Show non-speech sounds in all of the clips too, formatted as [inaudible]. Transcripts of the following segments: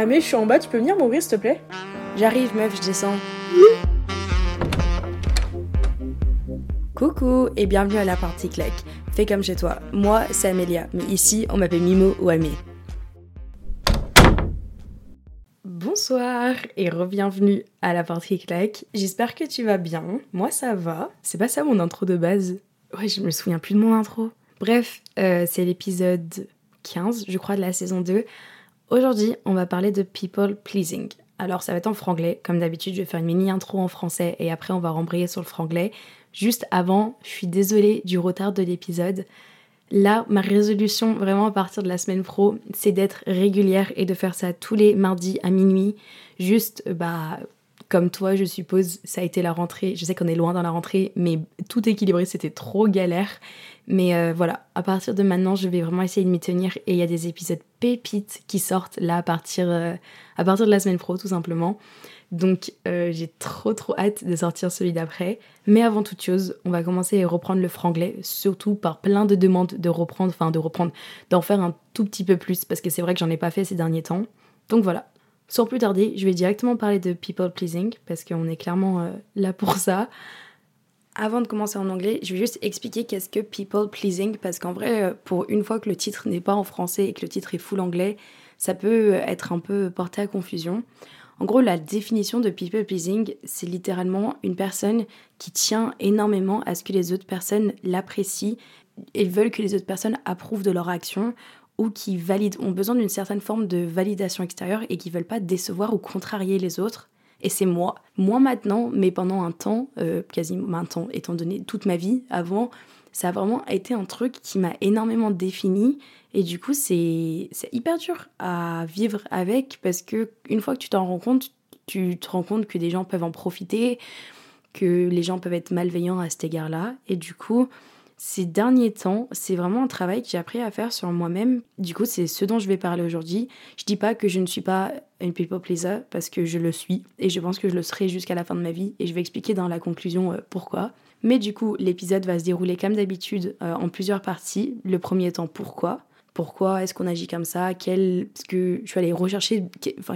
Ah mais je suis en bas, tu peux venir m'ouvrir s'il te plaît? J'arrive meuf, je descends. Coucou et bienvenue à la partie claque. Fais comme chez toi. Moi, c'est Amélia, mais ici, on m'appelle Mimo ou Amé. Bonsoir et re-bienvenue à la partie claque. J'espère que tu vas bien. Moi, ça va. C'est pas ça mon intro de base. Ouais, je me souviens plus de mon intro. Bref, euh, c'est l'épisode 15, je crois, de la saison 2. Aujourd'hui, on va parler de people pleasing. Alors, ça va être en franglais. Comme d'habitude, je vais faire une mini intro en français et après, on va rembrayer sur le franglais. Juste avant, je suis désolée du retard de l'épisode. Là, ma résolution vraiment à partir de la semaine pro, c'est d'être régulière et de faire ça tous les mardis à minuit. Juste, bah, comme toi, je suppose, ça a été la rentrée. Je sais qu'on est loin dans la rentrée, mais tout équilibré, c'était trop galère. Mais euh, voilà, à partir de maintenant, je vais vraiment essayer de m'y tenir. Et il y a des épisodes pépites qui sortent là à partir, euh, à partir de la semaine pro, tout simplement. Donc euh, j'ai trop trop hâte de sortir celui d'après. Mais avant toute chose, on va commencer à reprendre le franglais, surtout par plein de demandes de reprendre, enfin de reprendre, d'en faire un tout petit peu plus, parce que c'est vrai que j'en ai pas fait ces derniers temps. Donc voilà, sans plus tarder, je vais directement parler de people pleasing, parce qu'on est clairement euh, là pour ça. Avant de commencer en anglais, je vais juste expliquer qu'est-ce que people pleasing, parce qu'en vrai, euh, pour une fois que le titre n'est pas en français et que le titre est full anglais, ça peut être un peu porté à confusion. En gros, la définition de people pleasing, c'est littéralement une personne qui tient énormément à ce que les autres personnes l'apprécient et veulent que les autres personnes approuvent de leur action ou qui valident, ont besoin d'une certaine forme de validation extérieure et qui veulent pas décevoir ou contrarier les autres. Et c'est moi. Moi maintenant, mais pendant un temps, euh, quasiment un temps, étant donné toute ma vie avant, ça a vraiment été un truc qui m'a énormément défini et du coup c'est hyper dur à vivre avec parce que une fois que tu t'en rends compte, tu te rends compte que des gens peuvent en profiter, que les gens peuvent être malveillants à cet égard-là et du coup ces derniers temps, c'est vraiment un travail que j'ai appris à faire sur moi-même. Du coup, c'est ce dont je vais parler aujourd'hui. Je dis pas que je ne suis pas une people pleaser parce que je le suis et je pense que je le serai jusqu'à la fin de ma vie et je vais expliquer dans la conclusion euh, pourquoi. Mais du coup, l'épisode va se dérouler comme d'habitude euh, en plusieurs parties. Le premier temps, pourquoi Pourquoi est-ce qu'on agit comme ça? Quel, ce que je suis allée rechercher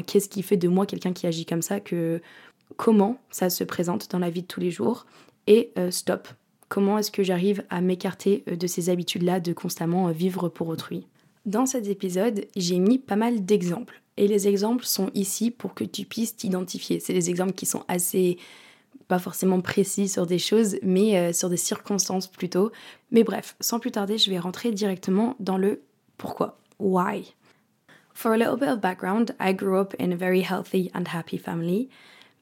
Qu'est-ce qui fait de moi quelqu'un qui agit comme ça? Que, Comment ça se présente dans la vie de tous les jours? Et euh, stop. Comment est-ce que j'arrive à m'écarter euh, de ces habitudes-là de constamment vivre pour autrui Dans cet épisode, j'ai mis pas mal d'exemples. Et les exemples sont ici pour que tu puisses t'identifier. C'est des exemples qui sont assez pas forcément précis sur des choses, mais euh, sur des circonstances plutôt. Mais bref, sans plus tarder, je vais rentrer directement dans le pourquoi. Why? For a little bit of background, I grew up in a very healthy and happy family.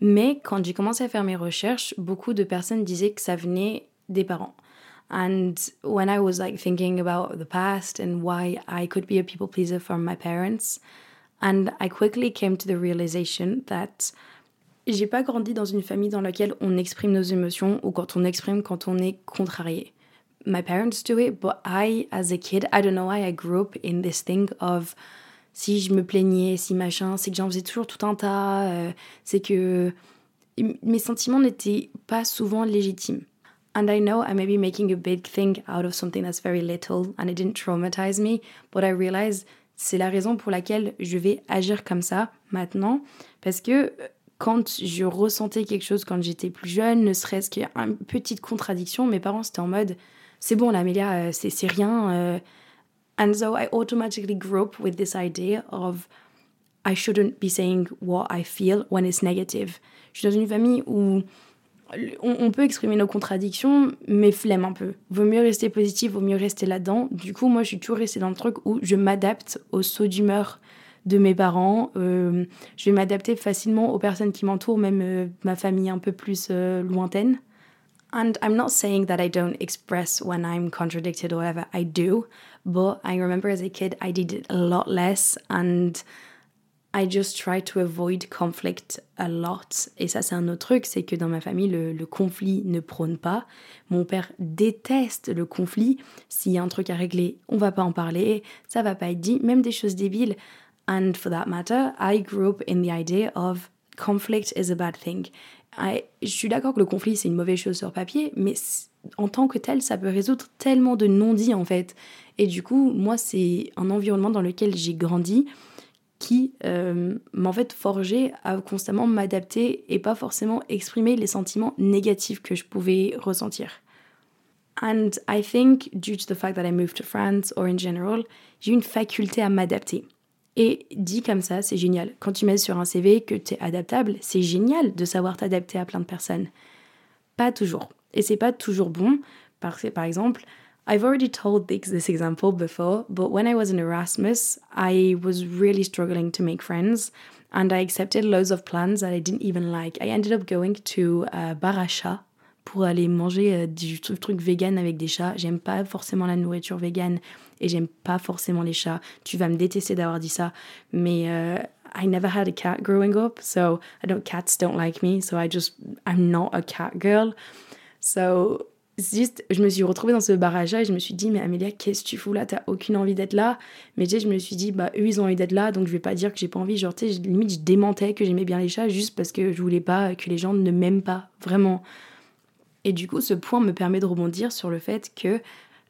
Mais quand j'ai commencé à faire mes recherches, beaucoup de personnes disaient que ça venait des parents. And when I was like thinking about the past and why I could be a people pleaser from my parents, and I quickly came to the realization that j'ai pas grandi dans une famille dans laquelle on exprime nos émotions ou quand on exprime quand on est contrarié. My parents do it, but I, as a kid, I don't know why I grew up in this thing of si je me plaignais, si machin, c'est que j'en faisais toujours tout un tas, euh, c'est que mes sentiments n'étaient pas souvent légitimes. And I know I may be making a big thing out of something that's very little and it didn't traumatize me, but I realize c'est la raison pour laquelle je vais agir comme ça maintenant parce que quand je ressentais quelque chose quand j'étais plus jeune, ne serait-ce qu'une petite contradiction, mes parents c'était en mode c'est bon, Amélia, euh, c'est rien. Euh. And so I automatically grew up with this idea of I shouldn't be saying what I feel when it's negative. Je suis dans une famille où on, peut exprimer nos contradictions, mais flemme un peu. Vaut mieux rester positif, vaut mieux rester là-dedans. Du coup, moi, je suis toujours restée dans le truc où je m'adapte au saut d'humeur de mes parents. Euh, je vais m'adapter facilement aux personnes qui m'entourent, même euh, ma famille un peu plus euh, lointaine. And I'm not saying that I don't express when I'm contradicted or whatever, I do. But I remember as a kid, I did it a lot less and I just try to avoid conflict a lot. Et ça, c'est un autre truc, c'est que dans ma famille, le, conflit ne prône pas. Mon père déteste le conflit. S'il y a un truc à régler, on va pas en parler, ça va pas être dit, même des choses débiles. And for that matter, I grew up in the idea of conflict is a bad thing. je suis d'accord que le conflit c'est une mauvaise chose sur papier, mais en tant que tel, ça peut résoudre tellement de non-dits en fait. Et du coup, moi, c'est un environnement dans lequel j'ai grandi qui euh, m'a en fait forgé à constamment m'adapter et pas forcément exprimer les sentiments négatifs que je pouvais ressentir. And I think, due to the fact that I moved to France or in general, j'ai une faculté à m'adapter. Et dit comme ça, c'est génial. Quand tu mets sur un CV que tu es adaptable, c'est génial de savoir t'adapter à plein de personnes. Pas toujours. Et c'est pas toujours bon. Que, par exemple, I've already told this example before, but when I was in Erasmus, I was really struggling to make friends and I accepted loads of plans that I didn't even like. I ended up going to uh, Baracha pour aller manger euh, du truc vegan avec des chats. J'aime pas forcément la nourriture vegan et j'aime pas forcément les chats. Tu vas me détester d'avoir dit ça, mais uh, I never had a cat growing up, so I don't cats don't like me, so I just I'm not a cat girl. So juste, je me suis retrouvée dans ce barrage et je me suis dit, mais Amélia, qu'est-ce que tu fous là? T'as aucune envie d'être là. Mais tu sais, je me suis dit, bah, eux, ils ont envie d'être là, donc je vais pas dire que j'ai pas envie. Genre, tu sais, limite, je démentais que j'aimais bien les chats juste parce que je voulais pas que les gens ne m'aiment pas, vraiment. Et du coup, ce point me permet de rebondir sur le fait que,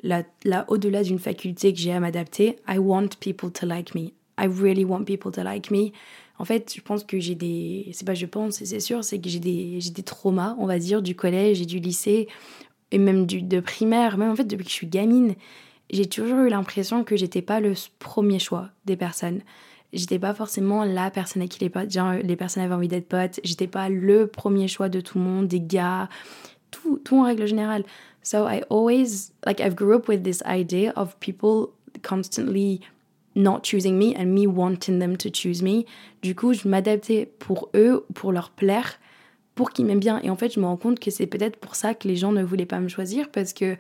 là, là au-delà d'une faculté que j'ai à m'adapter, I want people to like me. I really want people to like me. En fait, je pense que j'ai des. C'est pas je pense, c'est sûr, c'est que j'ai des, j'ai des traumas, on va dire, du collège et du lycée et même du, de primaire, même en fait depuis que je suis gamine, j'ai toujours eu l'impression que j'étais pas le premier choix des personnes. J'étais pas forcément la personne à qui les, genre, les personnes avaient envie d'être potes. J'étais pas le premier choix de tout le monde, des gars, tout, tout en règle générale. So I always, like, I've grew up with this idea of people constantly not choosing me and me wanting them to choose me. Du coup, je m'adaptais pour eux, pour leur plaire pour qu'ils m'aiment bien. Et en fait, je me rends compte que c'est peut-être pour ça que les gens ne voulaient pas me choisir parce que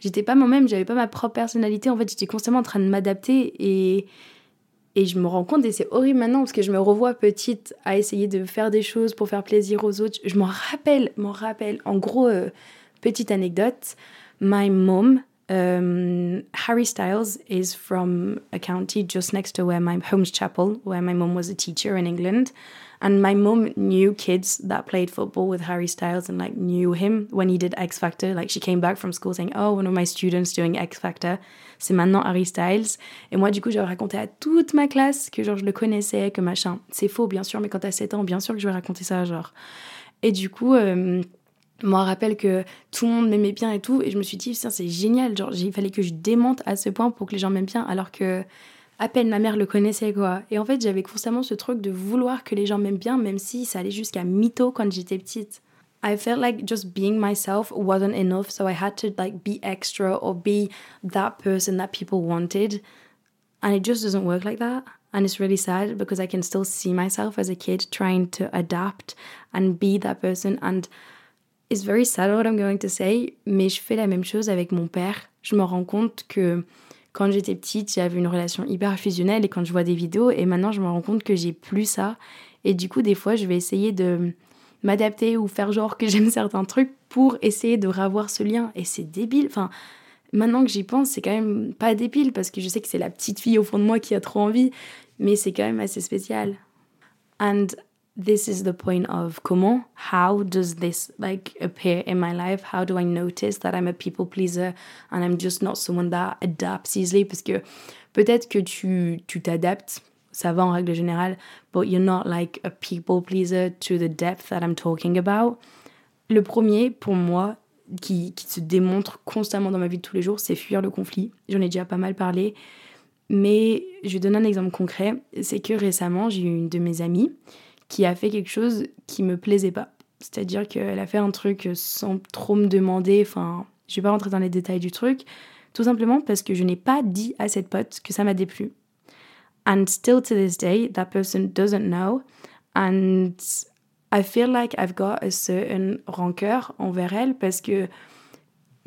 j'étais pas moi-même, j'avais pas ma propre personnalité. En fait, j'étais constamment en train de m'adapter et, et je me rends compte, et c'est horrible maintenant parce que je me revois petite à essayer de faire des choses pour faire plaisir aux autres. Je m'en rappelle, m'en rappelle. En gros, euh, petite anecdote, my mom, um, Harry Styles is from a county just next to where my home's chapel, where my mom was a teacher in England. And my mom knew kids that played football with Harry Styles and like knew him when he did X Factor. Like she came back from school saying, "Oh, one of my students doing X Factor, c'est maintenant Harry Styles." Et moi, du coup, j'ai raconté à toute ma classe que genre je le connaissais, que machin. C'est faux, bien sûr, mais quand t'as 7 ans, bien sûr que je vais raconter ça, genre. Et du coup. Euh, moi, rappelle que tout le monde m'aimait bien et tout, et je me suis dit, c'est génial, genre, il fallait que je démonte à ce point pour que les gens m'aiment bien, alors que à peine ma mère le connaissait quoi. Et en fait, j'avais constamment ce truc de vouloir que les gens m'aiment bien, même si ça allait jusqu'à mytho quand j'étais petite. I felt like just being myself wasn't enough, so I had to like be extra or be that person that people wanted. And it just doesn't work like that. And it's really sad because I can still see myself as a kid trying to adapt and be that person. And it's very sad what I'm going to say, mais je fais la même chose avec mon père. Je me rends compte que quand j'étais petite, j'avais une relation hyper fusionnelle et quand je vois des vidéos, et maintenant je me rends compte que j'ai plus ça. Et du coup, des fois, je vais essayer de m'adapter ou faire genre que j'aime certains trucs pour essayer de revoir ce lien. Et c'est débile. Enfin, maintenant que j'y pense, c'est quand même pas débile parce que je sais que c'est la petite fille au fond de moi qui a trop envie, mais c'est quand même assez spécial. And this is the point of comment. How does this like appear in my life? How do i notice that i'm a people pleaser and i'm just not someone that adapts easily? Parce que peut-être que tu tu t'adaptes ça va en règle générale but you're not like a people pleaser to the depth that i'm talking about. Le premier pour moi qui, qui se démontre constamment dans ma vie de tous les jours c'est fuir le conflit. J'en ai déjà pas mal parlé. Mais je vais donner un exemple concret. C'est que récemment j'ai eu une de mes amies qui a fait quelque chose qui me plaisait pas. C'est-à-dire qu'elle a fait un truc sans trop me demander, enfin, je vais pas rentrer dans les détails du truc, tout simplement parce que je n'ai pas dit à cette pote que ça m'a déplu. And still to this day, that person doesn't know. And I feel like I've got a certain rancœur envers elle parce que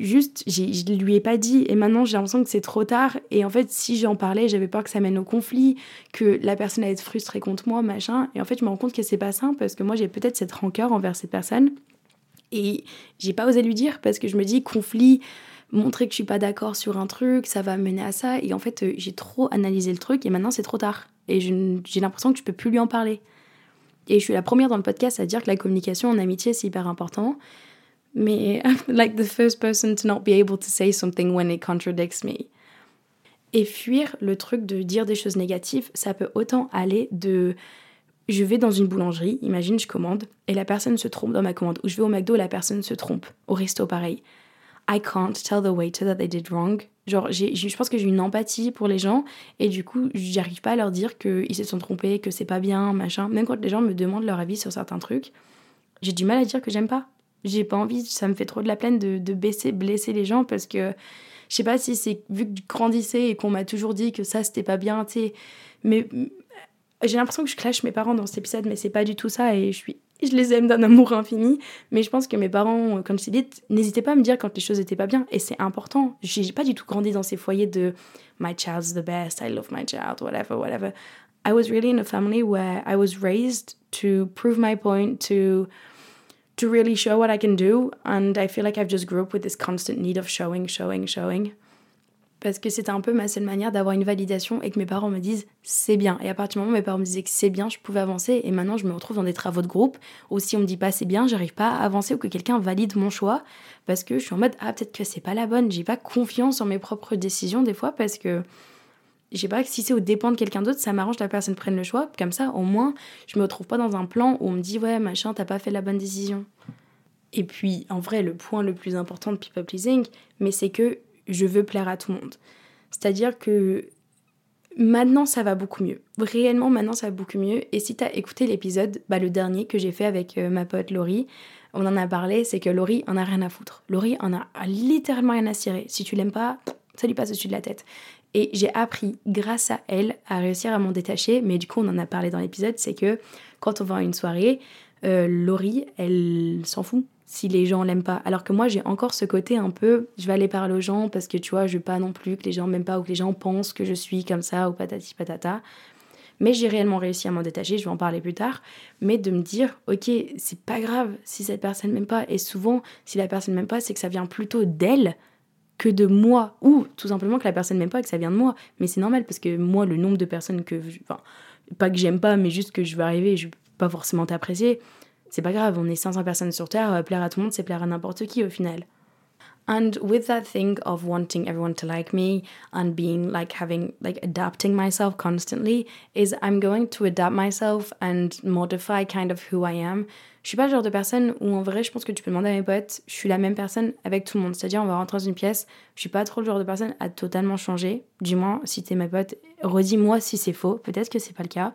juste, je lui ai pas dit et maintenant j'ai l'impression que c'est trop tard. Et en fait, si j'en parlais, j'avais peur que ça mène au conflit, que la personne allait être frustrée contre moi, machin. Et en fait, je me rends compte que c'est pas simple parce que moi j'ai peut-être cette rancœur envers cette personne. Et j'ai pas osé lui dire parce que je me dis, conflit, montrer que je suis pas d'accord sur un truc, ça va mener à ça. Et en fait, euh, j'ai trop analysé le truc et maintenant c'est trop tard. Et j'ai l'impression que je peux plus lui en parler. Et je suis la première dans le podcast à dire que la communication en amitié c'est hyper important mais [laughs] like the first person to not be able to say something when it contradicts me. Et fuir le truc de dire des choses négatives, ça peut autant aller de je vais dans une boulangerie, imagine je commande, et la personne se trompe dans ma commande. Ou je vais au McDo, la personne se trompe. Au resto, pareil. I can't tell the waiter that they did wrong. Genre, je pense que j'ai une empathie pour les gens, et du coup, j'arrive pas à leur dire qu'ils se sont trompés, que c'est pas bien, machin. Même quand les gens me demandent leur avis sur certains trucs, j'ai du mal à dire que j'aime pas. J'ai pas envie, ça me fait trop de la peine de, de baisser, blesser les gens parce que je sais pas si c'est vu que je grandissais et qu'on m'a toujours dit que ça c'était pas bien, tu. Mais j'ai l'impression que je clash mes parents dans cet épisode, mais c'est pas du tout ça et je suis je les aime d'un amour infini, mais je pense que mes parents, comme je t'ai dit, n'hésitaient pas à me dire quand les choses étaient pas bien, et c'est important. J'ai pas du tout grandi dans ces foyers de my child's the best, I love my child, whatever, whatever. I was really in a family where I was raised to prove my point, to to really show what I can do, and I feel like I've just grew up with this constant need of showing, showing, showing parce que c'était un peu ma seule manière d'avoir une validation et que mes parents me disent c'est bien. Et à partir du moment où mes parents me disaient que c'est bien, je pouvais avancer. Et maintenant, je me retrouve dans des travaux de groupe où si on me dit pas c'est bien, j'arrive pas à avancer ou que quelqu'un valide mon choix parce que je suis en mode ah peut-être que c'est pas la bonne. J'ai pas confiance en mes propres décisions des fois parce que je sais pas si c'est au dépend de quelqu'un d'autre, ça m'arrange que la personne prenne le choix. Comme ça, au moins, je me retrouve pas dans un plan où on me dit ouais machin, t'as pas fait la bonne décision. Et puis, en vrai, le point le plus important de people pleasing, mais c'est que je veux plaire à tout le monde. C'est-à-dire que maintenant ça va beaucoup mieux. Réellement maintenant ça va beaucoup mieux. Et si tu as écouté l'épisode, bah, le dernier que j'ai fait avec euh, ma pote Laurie, on en a parlé, c'est que Laurie en a rien à foutre. Laurie en a littéralement rien à cirer. Si tu l'aimes pas, ça lui passe au-dessus de la tête. Et j'ai appris grâce à elle à réussir à m'en détacher, mais du coup on en a parlé dans l'épisode, c'est que quand on va à une soirée, euh, Laurie, elle s'en fout si les gens l'aiment pas. Alors que moi, j'ai encore ce côté un peu, je vais aller parler aux gens parce que tu vois, je veux pas non plus que les gens m'aiment pas ou que les gens pensent que je suis comme ça ou patati patata. Mais j'ai réellement réussi à m'en détacher, je vais en parler plus tard. Mais de me dire, ok, c'est pas grave si cette personne m'aime pas. Et souvent, si la personne m'aime pas, c'est que ça vient plutôt d'elle que de moi. Ou tout simplement que la personne m'aime pas et que ça vient de moi. Mais c'est normal parce que moi, le nombre de personnes que. Enfin, pas que j'aime pas, mais juste que je vais arriver, je vais pas forcément t'apprécier c'est pas grave, on est 500 personnes sur Terre, euh, plaire à tout le monde, c'est plaire à n'importe qui au final. And with that thing of wanting everyone to like me and being like having like adapting myself constantly, is I'm going to adapt myself and modify kind of who I am. Je suis pas le genre de personne où en vrai, je pense que tu peux demander à mes potes, je suis la même personne avec tout le monde. C'est-à-dire, on va rentrer dans une pièce, je suis pas trop le genre de personne à totalement changer. Du moins, si t'es ma pote, redis-moi si c'est faux. Peut-être que c'est pas le cas.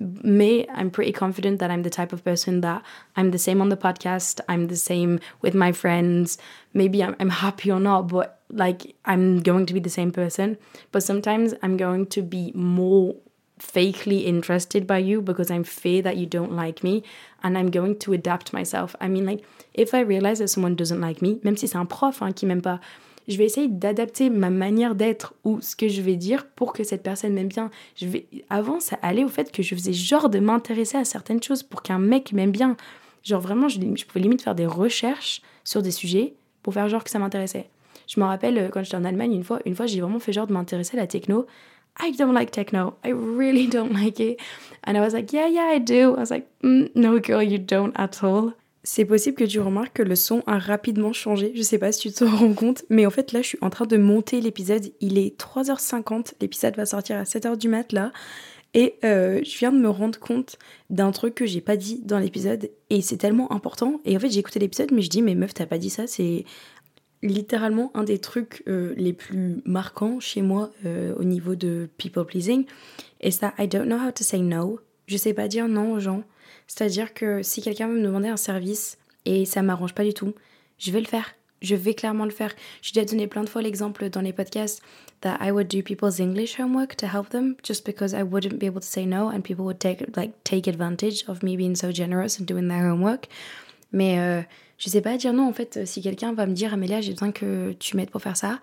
me, I'm pretty confident that I'm the type of person that I'm the same on the podcast, I'm the same with my friends. Maybe I'm, I'm happy or not, but like I'm going to be the same person. But sometimes I'm going to be more fakely interested by you because I'm fear that you don't like me and I'm going to adapt myself. I mean, like, if I realize that someone doesn't like me, même si c'est un prof hein, qui m'aime pas, je vais essayer d'adapter ma manière d'être ou ce que je vais dire pour que cette personne m'aime bien. Je vais... Avant, ça allait au fait que je faisais genre de m'intéresser à certaines choses pour qu'un mec m'aime bien. Genre vraiment, je, je, pouvais limite faire des recherches sur des sujets pour faire genre que ça m'intéressait. Je me rappelle euh, quand j'étais en Allemagne une fois, une fois j'ai vraiment fait genre de m'intéresser à la techno. I don't like techno. I really [laughs] don't like it. And I was like, yeah, yeah, I do. I was like, mm, no, girl, you don't at all. C'est possible que tu remarques que le son a rapidement changé. Je sais pas si tu te rends compte, mais en fait là, je suis en train de monter l'épisode. Il est 3h50. L'épisode va sortir à 7h du mat là. Et euh, je viens de me rendre compte d'un truc que j'ai pas dit dans l'épisode. Et c'est tellement important. Et en fait, j'ai écouté l'épisode, mais je dis, mais meuf, t'as pas dit ça. C'est littéralement un des trucs euh, les plus marquants chez moi euh, au niveau de people pleasing. Et ça, I don't know how to say no. Je sais pas dire non aux gens. C'est-à-dire que si quelqu'un veut me demander un service et ça m'arrange pas du tout, je vais le faire. Je vais clairement le faire. J'ai déjà donné plein de fois l'exemple dans les podcasts that I would do people's English homework to help them just because I wouldn't be able to say no and people would take like take advantage of me being so generous and doing their homework. Mais euh, je sais pas dire non en fait si quelqu'un va me dire Amélia j'ai besoin que tu m'aides pour faire ça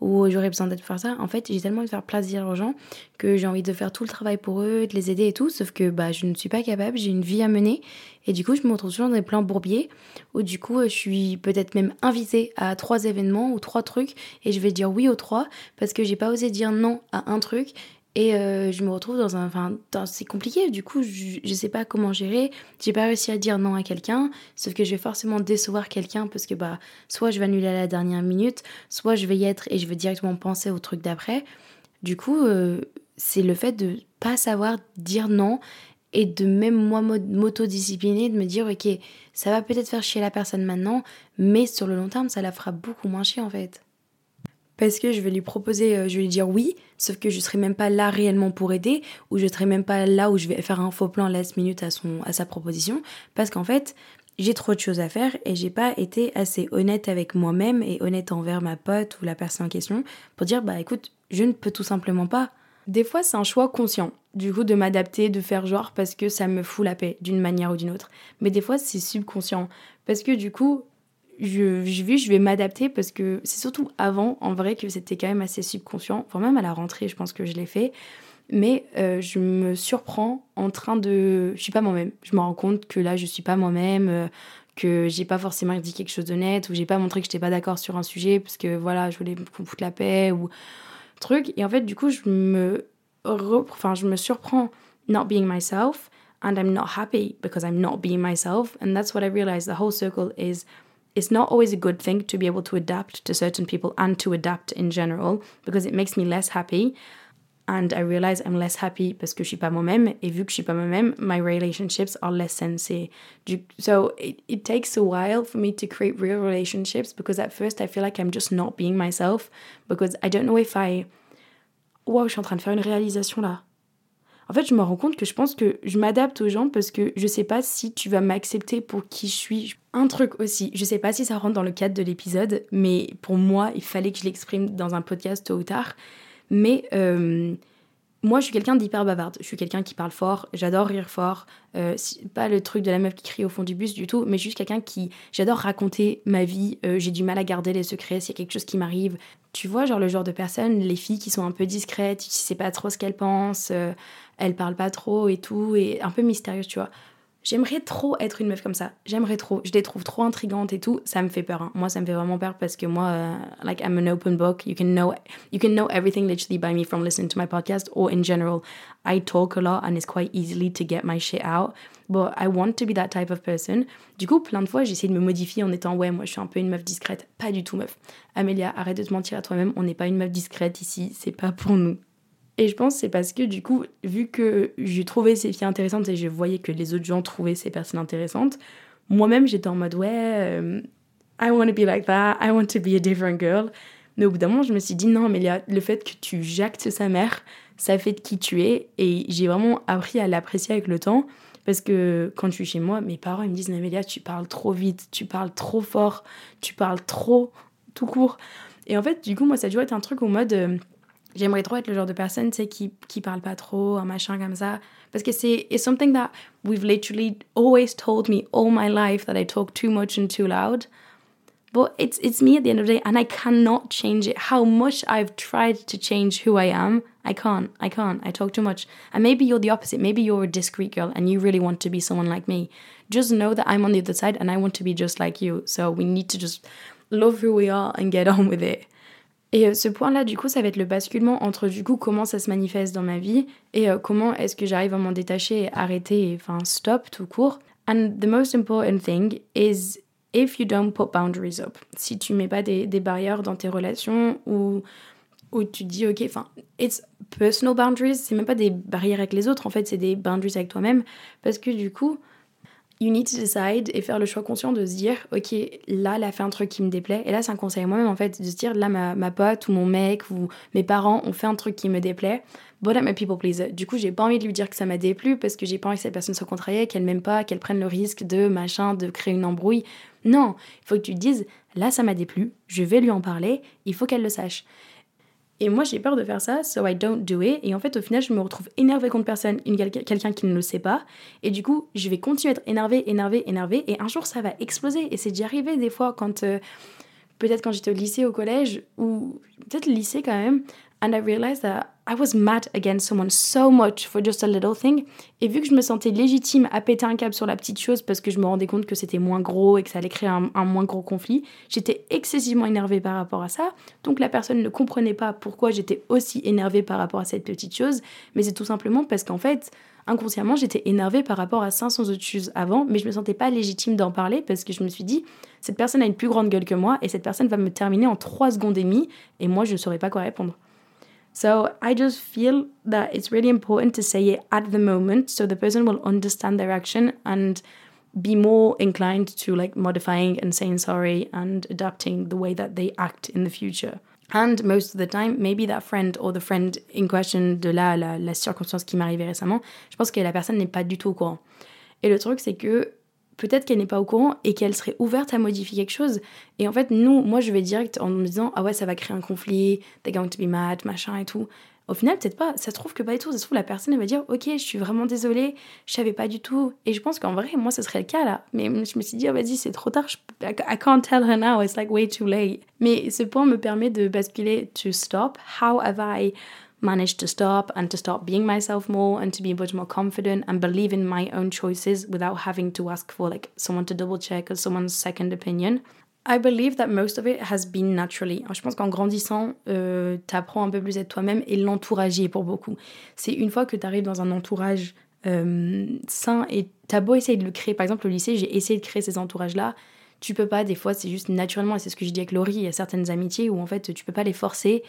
ou j'aurais besoin d'être faire ça. En fait j'ai tellement envie de faire plaisir aux gens que j'ai envie de faire tout le travail pour eux de les aider et tout sauf que bah je ne suis pas capable j'ai une vie à mener et du coup je me retrouve toujours dans des plans bourbiers où du coup je suis peut-être même invitée à trois événements ou trois trucs et je vais dire oui aux trois parce que j'ai pas osé dire non à un truc et euh, je me retrouve dans un. Enfin, c'est compliqué, du coup, je, je sais pas comment gérer. J'ai pas réussi à dire non à quelqu'un, sauf que je vais forcément décevoir quelqu'un parce que, bah, soit je vais annuler à la dernière minute, soit je vais y être et je vais directement penser au truc d'après. Du coup, euh, c'est le fait de pas savoir dire non et de même moi m'auto-discipliner, de me dire ok, ça va peut-être faire chier la personne maintenant, mais sur le long terme, ça la fera beaucoup moins chier en fait. Parce que je vais lui proposer, euh, je vais lui dire oui, sauf que je serai même pas là réellement pour aider, ou je serai même pas là où je vais faire un faux plan last minute à, son, à sa proposition, parce qu'en fait, j'ai trop de choses à faire et j'ai pas été assez honnête avec moi-même et honnête envers ma pote ou la personne en question pour dire bah écoute, je ne peux tout simplement pas. Des fois, c'est un choix conscient, du coup, de m'adapter, de faire genre parce que ça me fout la paix d'une manière ou d'une autre. Mais des fois, c'est subconscient parce que du coup, je, je vais, je vais m'adapter parce que c'est surtout avant, en vrai, que c'était quand même assez subconscient. Enfin, même à la rentrée, je pense que je l'ai fait. Mais euh, je me surprends en train de. Je suis pas moi-même. Je me rends compte que là, je suis pas moi-même, euh, que j'ai pas forcément dit quelque chose d'honnête, ou j'ai pas montré que j'étais pas d'accord sur un sujet parce que voilà, je voulais qu'on foute la paix, ou truc. Et en fait, du coup, je me, enfin, je me surprends not being myself, and I'm not happy because I'm not being myself. And that's what I realized the whole circle is it's not always a good thing to be able to adapt to certain people and to adapt in general because it makes me less happy. And I realize I'm less happy parce que je suis pas moi-même. Et vu que je suis pas moi-même, my relationships are less sensé. So it, it takes a while for me to create real relationships because at first I feel like I'm just not being myself because I don't know if I. Wow, je suis en train de faire une réalisation là. En fait, je me rends compte que je pense que je m'adapte aux gens parce que je sais pas si tu vas m'accepter pour qui je suis. Un truc aussi, je sais pas si ça rentre dans le cadre de l'épisode, mais pour moi, il fallait que je l'exprime dans un podcast tôt ou tard. Mais euh, moi, je suis quelqu'un d'hyper bavarde. Je suis quelqu'un qui parle fort. J'adore rire fort. Euh, pas le truc de la meuf qui crie au fond du bus du tout, mais juste quelqu'un qui. J'adore raconter ma vie. Euh, j'ai du mal à garder les secrets s'il y a quelque chose qui m'arrive. Tu vois, genre le genre de personne, les filles qui sont un peu discrètes, tu sais pas trop ce qu'elles pensent, elles parlent pas trop et tout, et un peu mystérieuses, tu vois. J'aimerais trop être une meuf comme ça. J'aimerais trop. Je les trouve trop intrigantes et tout. Ça me fait peur. Hein. Moi, ça me fait vraiment peur parce que moi, euh, like I'm an open book. You can know, you can know everything literally by me from listening to my podcast or in general. I talk a lot and it's quite easily to get my shit out. But I want to be that type of person. Du coup, plein de fois, j'essaie de me modifier en étant ouais, moi, je suis un peu une meuf discrète. Pas du tout, meuf. Amélia, arrête de te mentir à toi-même. On n'est pas une meuf discrète ici. C'est pas pour nous. Et je pense c'est parce que du coup, vu que j'ai trouvé ces filles intéressantes et je voyais que les autres gens trouvaient ces personnes intéressantes, moi-même j'étais en mode ouais, euh, I want to be like that, I want to be a different girl. Mais au bout d'un moment, je me suis dit non, mais le fait que tu jactes sa mère, ça fait de qui tu es. Et j'ai vraiment appris à l'apprécier avec le temps. Parce que quand je suis chez moi, mes parents ils me disent Amélia, tu parles trop vite, tu parles trop fort, tu parles trop tout court. Et en fait, du coup, moi, ça a toujours un truc au mode. J'aimerais trop être le genre de personne, tu sais, qui, qui parle pas trop, un machin comme ça. Parce que c'est it's something that we've literally always told me all my life that I talk too much and too loud. But it's, it's me at the end of the day, and I cannot change it. How much I've tried to change who I am, I can't. I can't. I talk too much. And maybe you're the opposite. Maybe you're a discreet girl and you really want to be someone like me. Just know that I'm on the other side and I want to be just like you. So we need to just love who we are and get on with it. Et euh, ce point-là, du coup, ça va être le basculement entre du coup comment ça se manifeste dans ma vie et euh, comment est-ce que j'arrive à m'en détacher arrêter, enfin stop tout court. And the most important thing is if you don't put boundaries up. Si tu mets pas des, des barrières dans tes relations ou où tu dis ok, enfin, it's personal boundaries, c'est même pas des barrières avec les autres, en fait, c'est des boundaries avec toi-même parce que du coup, you need to decide et faire le choix conscient de se dire, ok, là, elle a fait un truc qui me déplaît. Et là, c'est un conseil à moi-même, en fait, de se dire, là, ma, pote ou mon mec ou mes parents ont fait un truc qui me déplaît. But I'm a people pleaser. Du coup, j'ai pas envie de lui dire que ça m'a déplu parce que j'ai pas envie que cette personne soit contrariée, qu'elle m'aime pas, qu'elle prenne le risque de machin, de créer une embrouille. Non, il faut que tu te dises, là, ça m'a déplu, je vais lui en parler, il faut qu'elle le sache. Et moi, j'ai peur de faire ça, so I don't do it. Et en fait, au final, je me retrouve énervée contre personne, quelqu'un qui ne le sait pas. Et du coup, je vais continuer à être énervée, énervée, énervée. Et un jour, ça va exploser. Et c'est déjà arrivé des fois quand. Euh, peut-être quand j'étais au lycée, au collège, ou peut-être lycée quand même, And I realized that I was mad against someone so much for just a little thing. Et vu que je me sentais légitime à péter un câble sur la petite chose parce que je me rendais compte que c'était moins gros et que ça allait créer un, moins gros conflit, j'étais excessivement énervée par rapport à ça. Donc la personne ne comprenait pas pourquoi j'étais aussi énervée par rapport à cette petite chose. Mais c'est tout simplement parce qu'en fait, inconsciemment, j'étais énervée par rapport à 500 autres choses avant, mais je me sentais pas légitime d'en parler parce que je me suis dit, cette personne a une plus grande gueule que moi et cette personne va me terminer en 3 secondes et demie et moi je ne saurais pas quoi répondre. So I just feel that it's really important to say it at the moment so the person will understand their action and be more inclined to like modifying and saying sorry and adapting the way that they act in the future. And most of the time, maybe that friend or the friend in question de la, la, la circonstance qui arrivée récemment, je pense que la personne n'est pas du tout au courant. Et le truc, c'est que peut-être qu'elle n'est pas au courant et qu'elle serait ouverte à modifier quelque chose. Et en fait, nous, moi, je vais direct en me disant, ah ouais, ça va créer un conflit, they're going to be mad, machin et tout. Au final, peut-être pas. Ça se trouve que pas du tout. Ça se trouve, la personne, elle va dire Ok, je suis vraiment désolée, je savais pas du tout. Et je pense qu'en vrai, moi, ce serait le cas là. Mais je me suis dit oh, Vas-y, c'est trop tard. I can't tell her now. It's like way too late. Mais ce point me permet de basculer to stop. How have I managed to stop and to start being myself more and to be much more confident and believe in my own choices without having to ask for like someone to double check or someone's second opinion. I believe that most of it has been naturally. je pense qu'en grandissant, euh, tu apprends un peu plus à être toi-même et l'entourage y est pour beaucoup. C'est une fois que tu arrives dans un entourage euh, sain et tu as beau essayer de le créer. Par exemple, au lycée, j'ai essayé de créer ces entourages-là. Tu peux pas, des fois, c'est juste naturellement, et c'est ce que je dis avec Laurie, il y a certaines amitiés où en fait, tu peux pas les forcer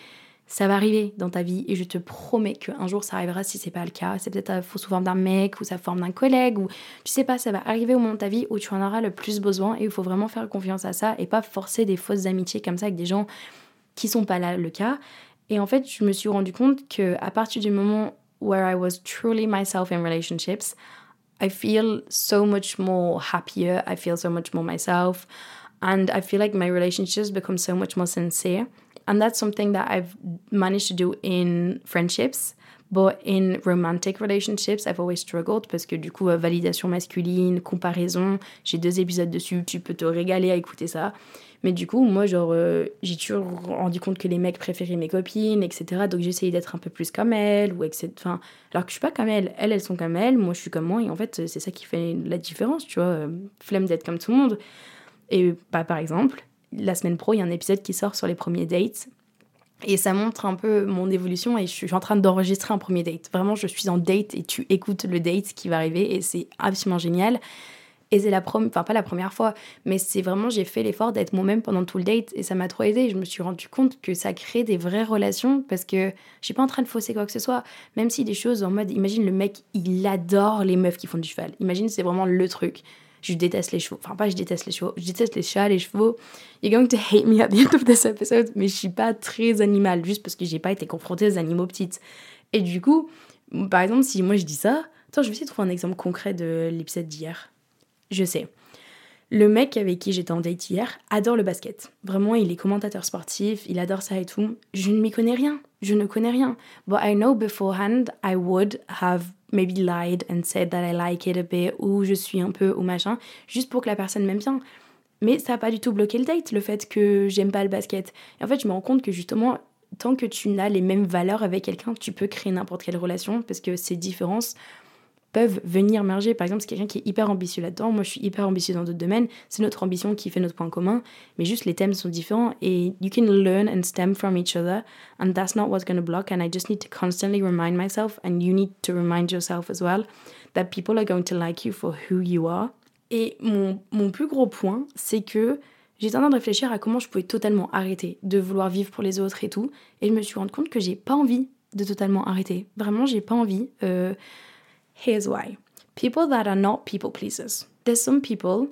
ça va arriver dans ta vie et je te promets qu'un jour ça arrivera si c'est pas le cas. C'est peut-être sous forme d'un mec ou sa forme d'un collègue ou tu sais pas, ça va arriver au moment de ta vie où tu en auras le plus besoin et il faut vraiment faire confiance à ça et pas forcer des fausses amitiés comme ça avec des gens qui sont pas là le cas. Et en fait, je me suis rendu compte que à partir du moment where I was truly myself in relationships, I feel so much more happier, I feel so much more myself and I feel like my relationships become so much more sincere. And that's something that I've managed to do in friendships. But in romantic relationships, I've always struggled parce que du coup, euh, validation masculine, comparaison, j'ai deux épisodes dessus, tu peux te régaler à écouter ça. Mais du coup, moi, genre, euh, j'ai toujours rendu compte que les mecs préféraient mes copines, etc. Donc j'essayais d'être un peu plus comme elles, ou etc. Enfin, alors que je suis pas comme elles. Elles, elles sont comme elles, moi, je suis comme moi. Et en fait, c'est ça qui fait la différence, tu vois. Euh, flemme d'être comme tout le monde. Et bah, par exemple, la semaine pro, il y a un épisode qui sort sur les premiers dates. Et ça montre un peu mon évolution et je suis en train d'enregistrer un premier date. Vraiment, je suis en date et tu écoutes le date qui va arriver et c'est absolument génial. Et c'est la première, enfin pas la première fois, mais c'est vraiment, j'ai fait l'effort d'être moi-même pendant tout le date et ça m'a trop aidé. Je me suis rendu compte que ça crée des vraies relations parce que je suis pas en train de fausser quoi que ce soit. Même si des choses en mode, imagine le mec, il adore les meufs qui font du cheval. Imagine, c'est vraiment le truc je déteste les chevaux. Enfin, pas je déteste les chevaux, je déteste les chats, les chevaux. You're going to hate me at the end of this episode, mais je suis pas très animale, juste parce que j'ai pas été confrontée aux animaux petites. Et du coup, par exemple, si moi je dis ça, attends, je vais essayer de trouver un exemple concret de l'épisode d'hier. Je sais. Le mec avec qui j'étais en date hier adore le basket. Vraiment, il est commentateur sportif, il adore ça et tout. Je ne m'y connais rien. Je ne connais rien. But I know beforehand I would have maybe lied and said that I like it a bit ou je suis un peu ou machin, juste pour que la personne m'aime bien. Mais ça n'a pas du tout bloqué le date, le fait que j'aime pas le basket. Et en fait, je me rends compte que justement, tant que tu n'as les mêmes valeurs avec quelqu'un, tu peux créer n'importe quelle relation parce que ces différences peuvent venir merger. Par exemple, c'est quelqu'un qui est hyper ambitieux là-dedans. Moi, je suis hyper ambitieux dans d'autres domaines. C'est notre ambition qui fait notre point commun. Mais juste, les thèmes sont différents. Et you can learn and stem from each other. And that's not what's going to block. And I just need to constantly remind myself, and you need to remind yourself as well, that people are going to like you for who you are. Et mon, mon plus gros point, c'est que en train de réfléchir à comment je pouvais totalement arrêter de vouloir vivre pour les autres et tout. Et je me suis rendu compte que j'ai pas envie de totalement arrêter. Vraiment, j'ai pas envie. Euh, Here's why. People that are not people pleasers. There's some people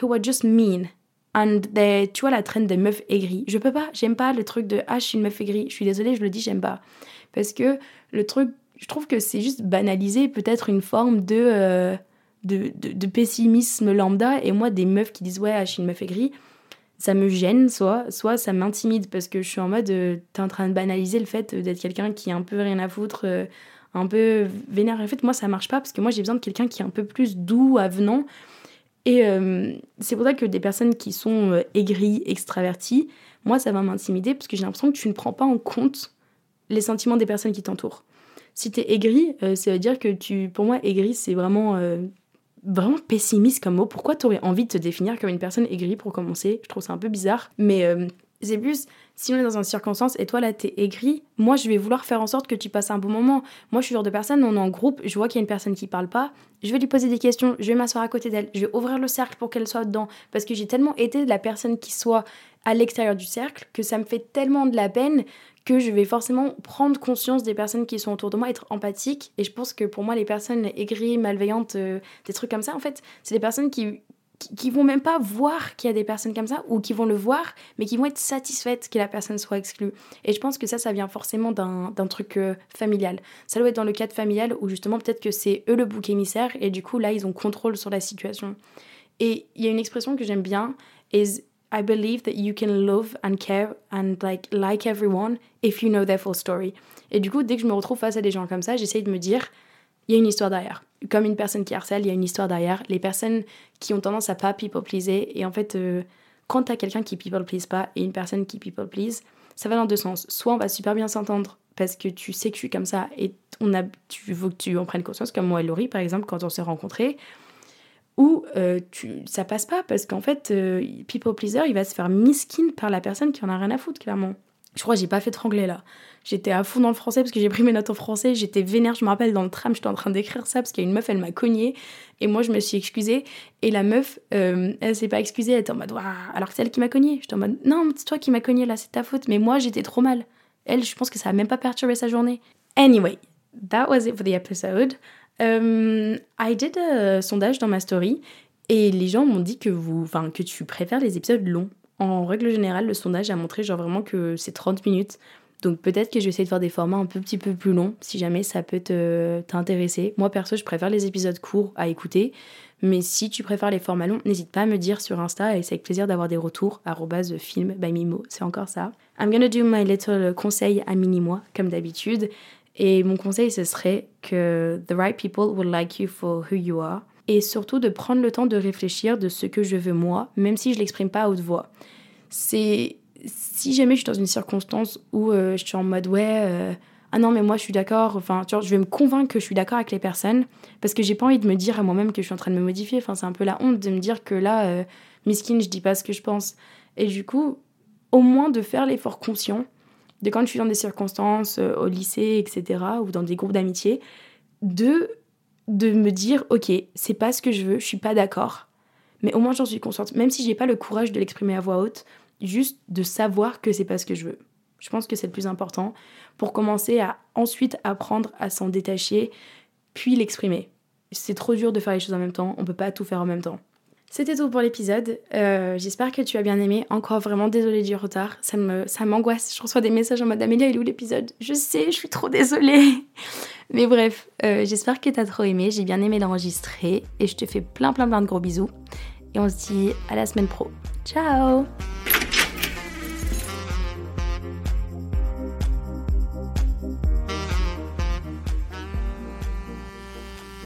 who are just mean. And they, tu vois la traîne des meufs aigries. Je peux pas, j'aime pas le truc de ah, je suis une meuf aigrie. Je suis désolée, je le dis, j'aime pas. Parce que le truc, je trouve que c'est juste banaliser peut-être une forme de, euh, de, de, pessimisme lambda. Et moi, des meufs qui disent ouais, ah, je suis une meuf aigrie, ça me gêne, soit, soit ça m'intimide parce que je suis en mode, euh, t'es en train de banaliser le fait d'être quelqu'un qui a un peu rien à foutre. Euh, un peu vénère. En fait, moi, ça marche pas parce que moi, j'ai besoin de quelqu'un qui est un peu plus doux, avenant. Et euh, c'est pour ça que des personnes qui sont euh, aigries, extraverties, moi, ça va m'intimider parce que j'ai l'impression que tu ne prends pas en compte les sentiments des personnes qui t'entourent. Si tu es aigri, euh, ça veut dire que tu, pour moi, aigri, c'est vraiment, vraiment pessimiste comme mot. Pourquoi tu aurais envie de te définir comme une personne aigrie pour commencer? Je trouve ça un peu bizarre. Mais Plus, si on est dans une circonstance et toi là t'es aigri, moi je vais vouloir faire en sorte que tu passes un bon moment. Moi je suis le genre de personne, on est en groupe, je vois qu'il y a une personne qui parle pas, je vais lui poser des questions, je vais m'asseoir à côté d'elle, je vais ouvrir le cercle pour qu'elle soit dedans. Parce que j'ai tellement été de la personne qui soit à l'extérieur du cercle que ça me fait tellement de la peine que je vais forcément prendre conscience des personnes qui sont autour de moi, être empathique. Et je pense que pour moi, les personnes aigries, malveillantes, euh, des trucs comme ça, en fait, c'est des personnes qui, qui, vont même pas voir qu'il y a des personnes comme ça, ou qui vont le voir, mais qui vont être satisfaites que la personne soit exclue. Et je pense que ça, ça vient forcément d'un truc euh, familial. Ça doit être dans le cadre familial où justement, peut-être que c'est eux le bouc émissaire, et du coup, là, ils ont contrôle sur la situation. Et il y a une expression que j'aime bien, is I believe that you can love and care and like like everyone if you know their full story. Et du coup, dès que je me retrouve face à des gens comme ça, j'essaye de me dire, il y a une histoire derrière. Comme une personne qui harcèle, il y a une histoire derrière. Les personnes qui ont tendance à pas people pleaser, et en fait, euh, quand t'as quelqu'un qui people please pas et une personne qui people please, ça va dans deux sens. Soit on va super bien s'entendre parce que tu sais que je suis comme ça et on a, tu veux que tu en prennes conscience, comme moi et Laurie par exemple, quand on s'est rencontrés ou euh, tu, ça passe pas parce qu'en fait, euh, people pleaser, il va se faire miskin par la personne qui en a rien à foutre, clairement. Je crois que j'ai pas fait de franglais là. J'étais à fond dans le français parce que j'ai pris mes notes en français. J'étais vénère, je me rappelle dans le tram, j'étais en train d'écrire ça parce qu'il y a une meuf, elle m'a cogné. Et moi, je me suis excusée. Et la meuf, euh, elle s'est pas excusée, elle était en mode, alors que c'est elle qui m'a cogné. J'étais en mode, non, c'est toi qui m'as cogné là, c'est ta faute. Mais moi, j'étais trop mal. Elle, je pense que ça a même pas perturbé sa journée. Anyway, that was it for the episode. Euh, I did a sondage dans ma story et les gens m'ont dit que, vous, que tu préfères les épisodes longs. En règle générale, le sondage a montré genre vraiment que c'est 30 minutes. Donc peut-être que je vais essayer de faire des formats un peu, petit peu plus longs si jamais ça peut t'intéresser. Moi perso, je préfère les épisodes courts à écouter. Mais si tu préfères les formats longs, n'hésite pas à me dire sur Insta et c'est avec plaisir d'avoir des retours. film by Mimo, c'est encore ça. I'm gonna do my little conseil à mini-moi, comme d'habitude. Et mon conseil, ce serait que the right people will like you for who you are. Et surtout de prendre le temps de réfléchir de ce que je veux moi, même si je l'exprime pas à haute voix. C'est si jamais je suis dans une circonstance où euh, je suis en mode ouais, euh, ah non mais moi je suis d'accord, enfin tu vois, je vais me convaincre que je suis d'accord avec les personnes parce que j'ai pas envie de me dire à moi-même que je suis en train de me modifier. Enfin c'est un peu la honte de me dire que là, euh, miskin, je dis pas ce que je pense. Et du coup, au moins de faire l'effort conscient de quand je suis dans des circonstances euh, au lycée, etc., ou dans des groupes d'amitié, de, de me dire, ok, c'est pas ce que je veux, je suis pas d'accord, mais au moins j'en suis consciente, même si j'ai pas le courage de l'exprimer à voix haute, juste de savoir que c'est pas ce que je veux. Je pense que c'est le plus important pour commencer à ensuite apprendre à s'en détacher, puis l'exprimer. C'est trop dur de faire les choses en même temps, on peut pas tout faire en même temps. C'était tout pour l'épisode. Euh, j'espère que tu as bien aimé. Encore vraiment désolée du retard. Ça m'angoisse. Je reçois des messages en mode Amélia, il est où l'épisode? Je sais, je suis trop désolée. [laughs] Mais bref, euh, j'espère que tu as trop aimé. J'ai bien aimé l'enregistrer. Et je te fais plein plein plein de gros bisous. Et on se dit à la semaine pro. Ciao